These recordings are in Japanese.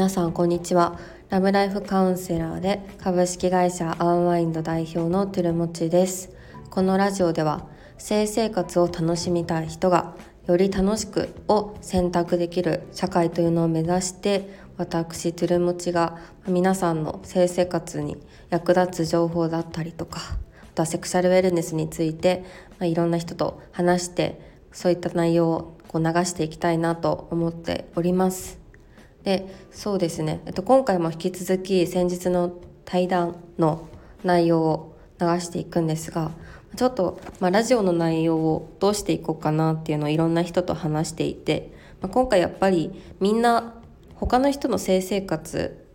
皆さんこんにちはラブライフカウンセラーで株式会社アンワインド代表のトゥルモチですこのラジオでは性生活を楽しみたい人がより楽しくを選択できる社会というのを目指して私トゥルモチが皆さんの性生活に役立つ情報だったりとかあとはセクシャルウェルネスについて、まあ、いろんな人と話してそういった内容をこう流していきたいなと思っております。でそうですね、えっと、今回も引き続き先日の対談の内容を流していくんですがちょっと、まあ、ラジオの内容をどうしていこうかなっていうのをいろんな人と話していて、まあ、今回やっぱりみんな他の人の性生活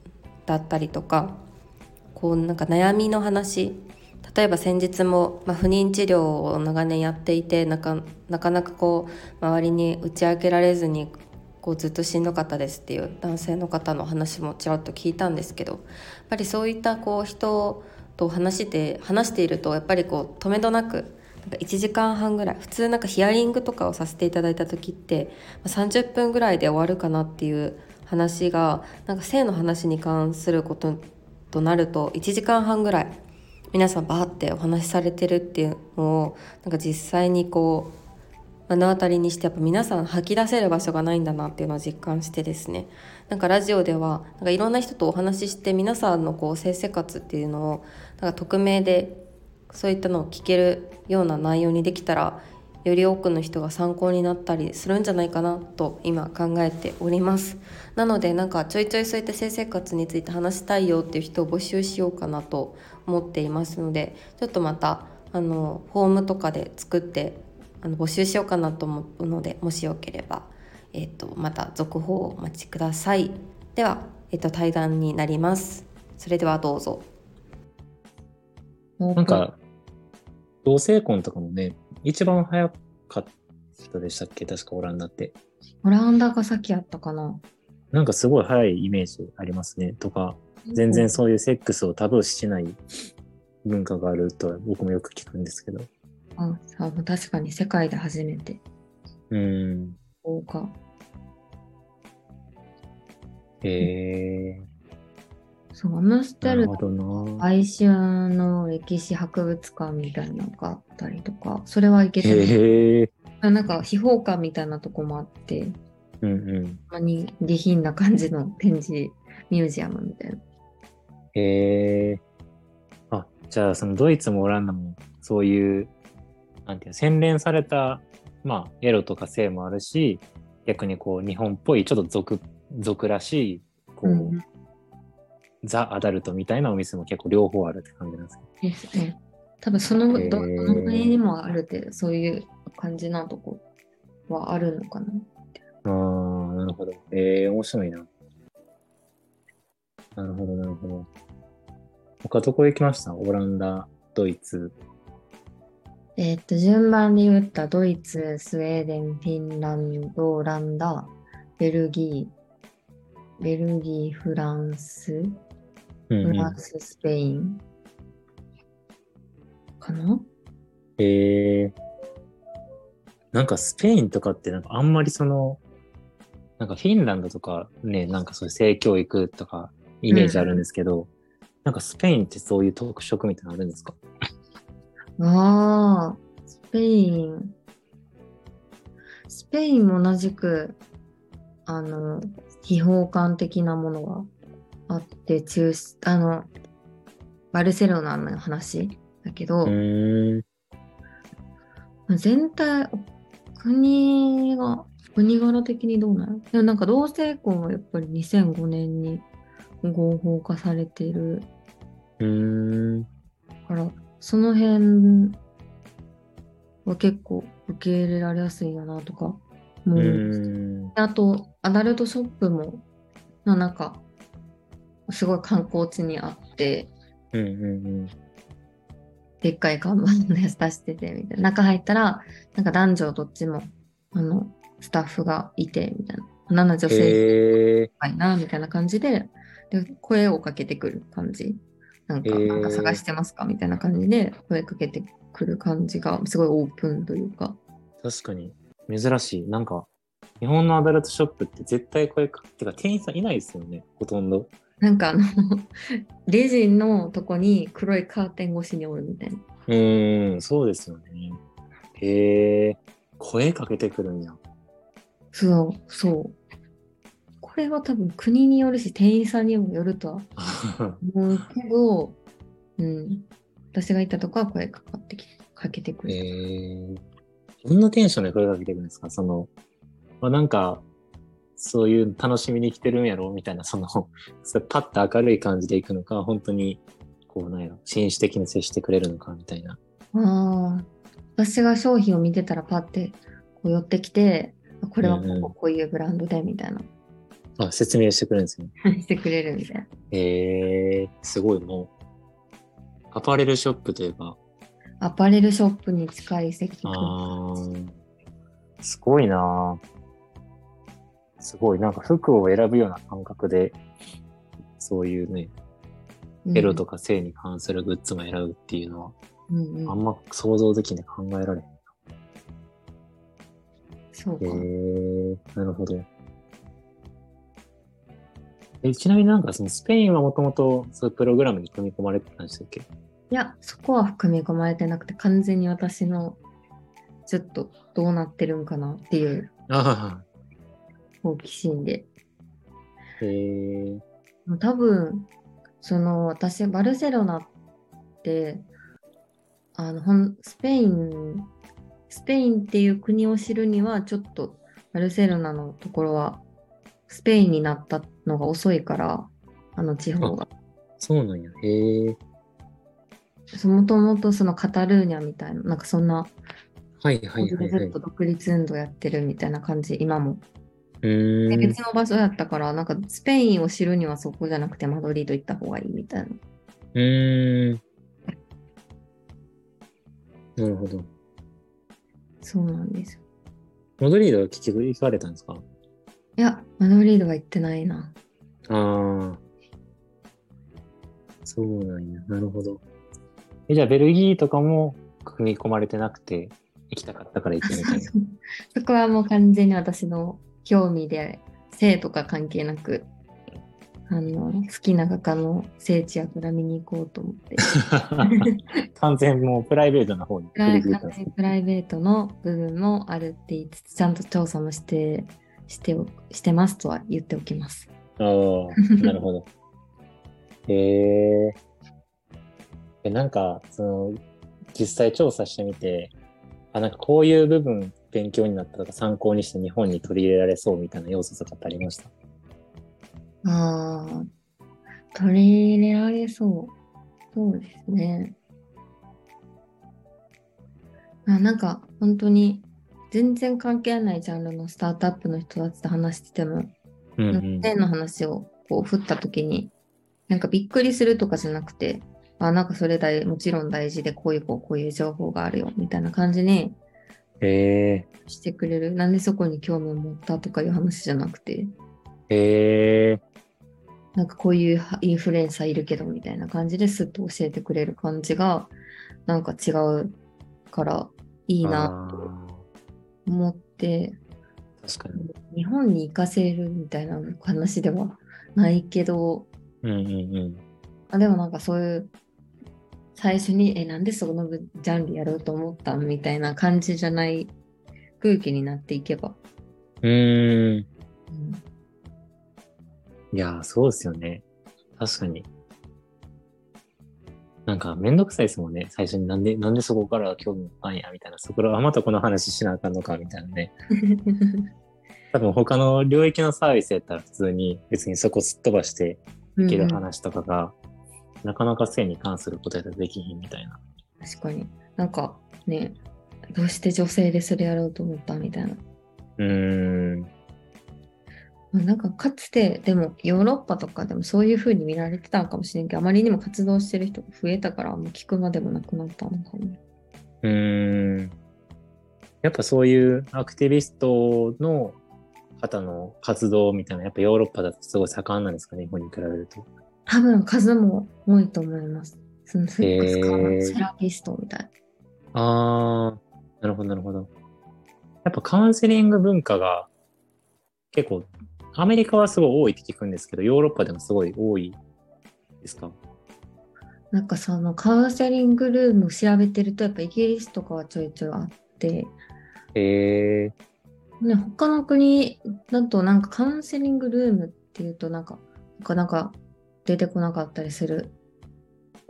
だったりとかこうなんか悩みの話例えば先日も、まあ、不妊治療を長年やっていてなかなかなかこう周りに打ち明けられずにこうずっとしんどかったですっていう男性の方の話もちらっと聞いたんですけどやっぱりそういったこう人と話して話しているとやっぱりこう止めどなくなんか1時間半ぐらい普通なんかヒアリングとかをさせていただいた時って30分ぐらいで終わるかなっていう話がなんか性の話に関することとなると1時間半ぐらい皆さんバーってお話しされてるっていうのをなんか実際にこう目の当たりにしてやっぱ皆さん吐き出せる場所がないんだなっていうのを実感してですね。なんかラジオではなんかいろんな人とお話しして皆さんのこう性生活っていうのをなんか匿名でそういったのを聞けるような内容にできたらより多くの人が参考になったりするんじゃないかなと今考えております。なのでなんかちょいちょいそういった性生活について話したいよっていう人を募集しようかなと思っていますのでちょっとまたあのフォームとかで作ってあの募集しようかなと思うのでもしよければ、えーと、また続報をお待ちください。では、えーと、対談になります。それではどうぞ。なんか同性婚とかもね一番早かったでしたっけ？確かオランダって。オランダが先やったかな。なんかすごい早いイメージありますね。とか全然そういうセックスをタブーしない文化があると僕もよく聞くんですけどああ確かに世界で初めて。うん。そうか。へえそう、アムステル哀愁の歴史博物館みたいなのがあったりとか、それは行けてる。なんか秘宝館みたいなとこもあって、うんうん。たまに下品な感じの展示ミュージアムみたいな。へえ。あ、じゃあそのドイツもオランダもそういうなんていう洗練された、まあ、エロとか性もあるし、逆にこう、日本っぽい、ちょっと俗、俗らしい、こう、うん、ザ・アダルトみたいなお店も結構両方あるって感じなんですね。ですね。多分その、どどの辺にもある程度、そういう感じなとこはあるのかな。ああ、なるほど。ええー、面白いな。なるほど、なるほど。他どこ行きました？オランダ、ドイツ、えっと、順番で言ったドイツ、スウェーデン、フィンランド、オランダ、ベルギー、ベルギー、フランス、フランス、スペインかな？えー、なんかスペインとかってなんかあんまりその、なんかフィンランドとかね、なんかそういう性教育とかイメージあるんですけど、うん、なんかスペインってそういう特色みたいなのあるんですか？ああ、スペイン。スペインも同じく、あの、秘宝館的なものがあって、中あの、バルセロナの話だけど、全体、国が、国柄的にどうなのでもなんか同性婚はやっぱり2005年に合法化されてる。うん。からその辺は結構受け入れられやすいよなとかもうあとアダルトショップもなんかすごい観光地にあって、うんうんうん、でっかい看板のやつ出しててみたいな。中入ったらなんか男女どっちもあのスタッフがいてみたいな。7女性がいなみたいな感じでで声をかけてくる感じなんか、なんか探してますか？みたいな感じで声かけてくる感じがすごいオープンというか。確かに珍しい。なんか日本のアダルトショップって絶対声かけ、てか店員さんいないですよね、ほとんど。なんかあの、レジのとこに黒いカーテン越しにおるみたいな。うーん、そうですよね。へえ、声かけてくるんや。そう、そう。これは多分国によるし、店員さんにもよるとは思うけど、うん。私が行ったとこは声かかってきて、かけてくへる。え、どんなテンションで声かけてくるんですか？その、まあ、なんか、そういう楽しみに来てるんやろみたいな、その、パッと明るい感じで行くのか、本当に、こう、なんやろ、紳士的に接してくれるのかみたいな。ああ、私が商品を見てたらパッてこう寄ってきて、あこれはこうんうんここういうブランドでみたいな、あ、説明してくれるんですね。してくれるみたいな。へえ、すごい、もう、アパレルショップというか、アパレルショップに近い接客。あーすごいなぁすごい、なんか服を選ぶような感覚で、そういうね、エロとか性に関するグッズも選ぶっていうのは、うんうんあんま想像できない考えられへん。そうか。へえなるほど。え、ちなみになんかそのスペインはもともとそういうプログラムに組み込まれてたんでしたっけ？いや、そこは組み込まれてなくて、完全に私のちょっとどうなってるんかなっていうあ好奇心で。あ、へえ多分、その私、バルセロナって、あのほんスペイン、スペインっていう国を知るには、ちょっとバルセロナのところは、スペインになったのが遅いから、あの地方が。そうなんや。へえもともとそのカタルーニャみたいな、なんかそんな、はいはいはいはいずっと。独立運動やってるみたいな感じ、今も。で別の場所やったから、なんかスペインを知るにはそこじゃなくてマドリード行った方がいいみたいな。うーん。なるほど。そうなんですよ。モドリードは結局行かれたんですか？いや、マドリードは行ってないな。ああ。そうなんや。なるほど。え、じゃあベルギーとかも組み込まれてなくて、行きたかったから行ってみたいな。そこはもう完全に私の興味で、性とか関係なく、あの、好きな画家の聖地やから見に行こうと思って。完全もうプライベートな方にプライ振り切ったんですねプライベートの部分もあるって言いつつ、ちゃんと調査もして、しておしてますとは言っておきます。ああ、なるほど。へえ。え、なんか、その、実際調査してみて、あ、なんかこういう部分勉強になったとか参考にして日本に取り入れられそうみたいな要素とかってありました？ああ、取り入れられそう。そうですね。あなんか本当に全然関係ないジャンルのスタートアップの人たちと話してても、うんなんの話をこう振った時に、なんかびっくりするとかじゃなくて、あ、なんかそれ大もちろん大事で、こういうこうこういう情報があるよみたいな感じに。してくれる。なんでそこに興味を持ったとかいう話じゃなくて、へえ。なんかこういうインフルエンサーいるけどみたいな感じですっと教えてくれる感じがなんか違うからいいなと思って確かに。日本に行かせるみたいな話ではないけどうんうんうん。あでもなんかそういう最初にえなんでそのジャンルやろうと思ったんみたいな感じじゃない空気になっていけば、うーん。うんいやー、そうですよね。確かに。なんか、めんどくさいですもんね。最初になんで、なんでそこから興味持ったんや、みたいな。そこから、あ、またこの話しなあかんのか、みたいなね。多分他の領域のサービスやったら普通に別にそこすっ飛ばしていける話とかが、なかなか性に関することやったらできひんみたいな。確かになんかねどうして女性でそれやろうと思ったみたいなうーん。まあなんかかつてでもヨーロッパとかでもそういう風に見られてたのかもしれんけどあまりにも活動してる人が増えたからもう聞くまでもなくなったのかも。うーん。やっぱそういうアクティビストの方の活動みたいな、やっぱヨーロッパだとすごい盛んなんですかね、日本に比べると。多分数も多いと思います。そのセックスカウンへーセラピストみたいな。あー、なるほど、なるほど。やっぱカウンセリング文化が結構、アメリカはすごい多いって聞くんですけど、ヨーロッパでもすごい多いですか？なんかそのカウンセリングルームを調べてるとやっぱイギリスとかはちょいちょいあって、へえね、他の国だとなんかカウンセリングルームっていうとなんかなかなか出てこなかったりする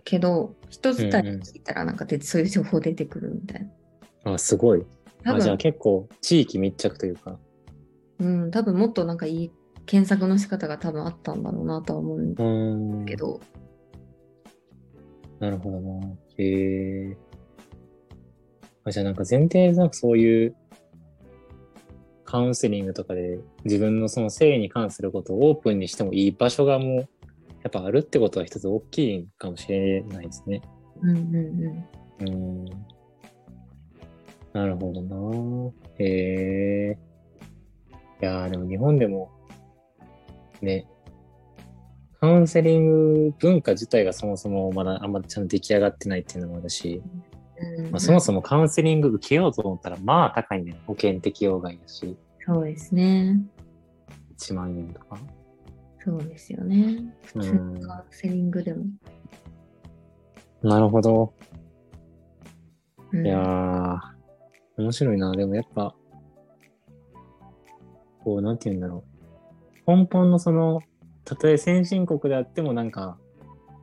けど人伝い聞いたらなんかでそういう情報出てくるみたいな。あ、すごい。多あじゃあ分結構地域密着というか。うん、多分もっとなんかいい検索の仕方が多分あったんだろうなとは思うんだうーん。けど、なるほどな。へえ。あじゃあなんか前提なんかそういうカウンセリングとかで自分のその性に関することをオープンにしてもいい場所がもうやっぱあるってことは一つ大きいかもしれないですね。うんうんうーん。なるほどな。へえ。いやーでも日本でもね、カウンセリング文化自体がそもそもまだあんまちゃんと出来上がってないっていうのもあるし、うんうんまあ、そもそもカウンセリング受けようと思ったらまあ高いね。保険適用外だし、そうですね。1万円とか。そうですよね。普通うんのカウンセリングでも。なるほど。うんいやー、面白いな。でもやっぱ、こう、なんて言うんだろう。根本のその、たとえ先進国であってもなんか、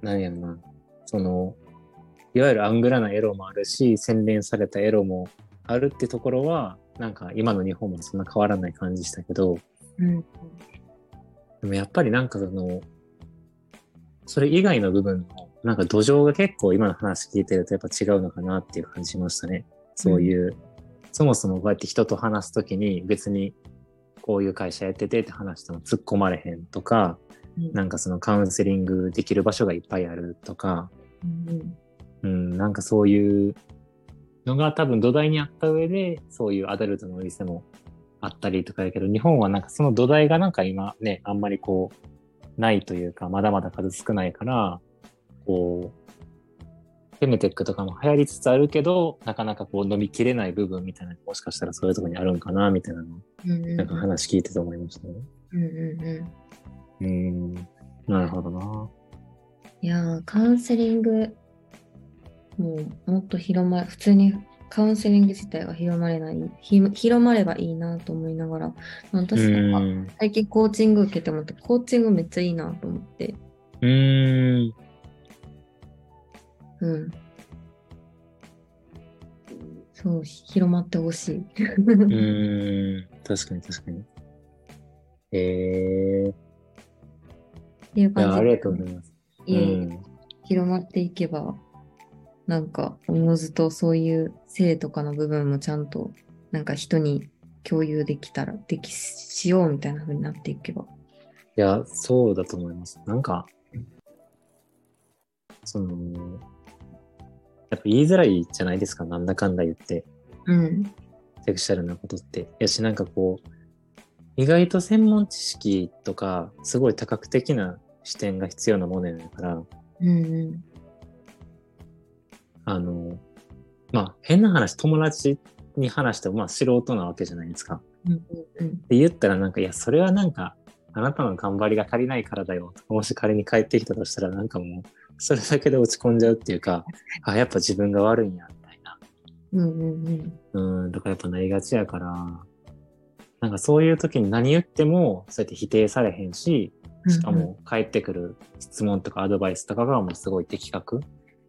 なんやろな。その、いわゆるアングラなエロもあるし、洗練されたエロもあるってところは、なんか今の日本もそんな変わらない感じしたけど、うんでもやっぱりなんかその、それ以外の部分の、なんか土壌が結構今の話聞いてるとやっぱ違うのかなっていう感じしましたね。そういう、そもそもこうやって人と話すときに別にこういう会社やっててって話しても突っ込まれへんとか、うん。なんかそのカウンセリングできる場所がいっぱいあるとか、うんうん、なんかそういうのが多分土台にあった上で、そういうアダルトのお店もあったりとかやけど、日本はなんかその土台がなんか今ね、あんまりこう、ないというか、まだまだ数少ないから、こう、フェムテックとかも流行りつつあるけど、なかなかこう飲みきれない部分みたいなもしかしたらそういうところにあるんかな、みたいなの、なんか話聞いてて思いましたね。うんうんうんうん、なるほどな。いやーカウンセリングもうもっと広ま普通にカウンセリング自体が広まれないひ広まればいいなと思いながらう私なんかん。最近コーチング受けてもらってコーチングめっちゃいいなと思ってうん。うんそう広まってほしいうーん。確かに確かに。ええっていう感じありがとうございます。いえいえうん広まっていけばなんかおのずとそういう性とかの部分もちゃんとなんか人に共有できたらできしようみたいな風になっていけばいや、そうだと思います。なんか、その、やっぱ言いづらいじゃないですか、なんだかんだ言って、うんセクシャルなことって。やし、なんかこう、意外と専門知識とか、すごい多角的な視点が必要なものやから、うんうんあの、まあ、変な話、友達に話しても、まあ、素人なわけじゃないですか。うんうんって言ったらなんか、いや、それはなんか、あなたの頑張りが足りないからだよ。もし仮に帰ってきたとしたら、なんかもう、それだけで落ち込んじゃうっていうか、あ、やっぱ自分が悪いんや、みたいな。うんうんうんうん、とかやっぱなりがちやから、なんかそういう時に何言っても、そうやって否定されへんし、しかも返ってくる質問とかアドバイスとかがもうすごい的確。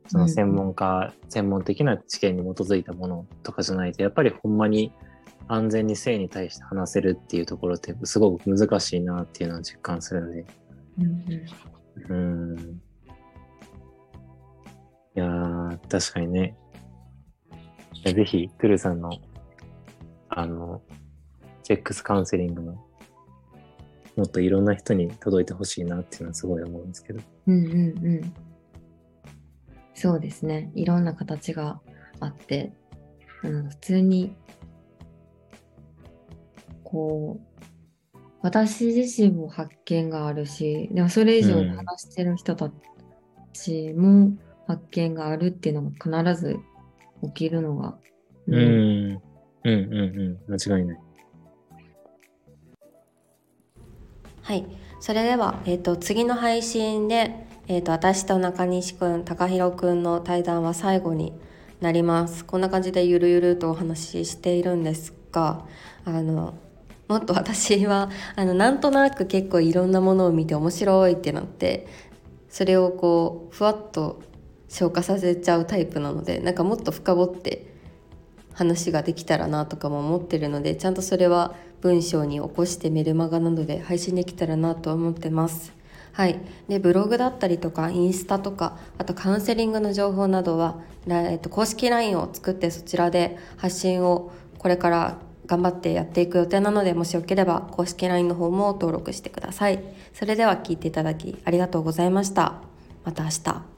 その専門家、専門的な知見に基づいたものとかじゃないと、やっぱりほんまに安全に性に対して話せるっていうところってすごく難しいなっていうのを実感するので。うんうんうん。いやー、確かにね。ぜひ、トゥルさんの、あの、セックスカウンセリングの、もっといろんな人に届いてほしいなっていうのはすごい思うんですけど。うんうんうんそうですねいろんな形があって、うん、普通にこう私自身も発見があるしでもそれ以上に話してる人たちも発見があるっていうのが必ず起きるのが、うん。うんうんうん。間違いない。はいそれでは、えーと、次の配信で、えーと、私と中西くん高弘くんの対談は最後になりますこんな感じでゆるゆるとお話ししているんですがあのもっと私はあのなんとなく結構いろんなものを見て面白いってなってそれをこうふわっと消化させちゃうタイプなのでなんかもっと深掘って話ができたらなとかも思ってるのでちゃんとそれは文章に起こしてメルマガなどで配信できたらなと思ってます。はい、でブログだったりとかインスタとかあとカウンセリングの情報などは、えっと、公式 LINE を作ってそちらで発信をこれから頑張ってやっていく予定なのでもしよければ公式 LINE の方も登録してください。それでは聞いていただきありがとうございました。また明日。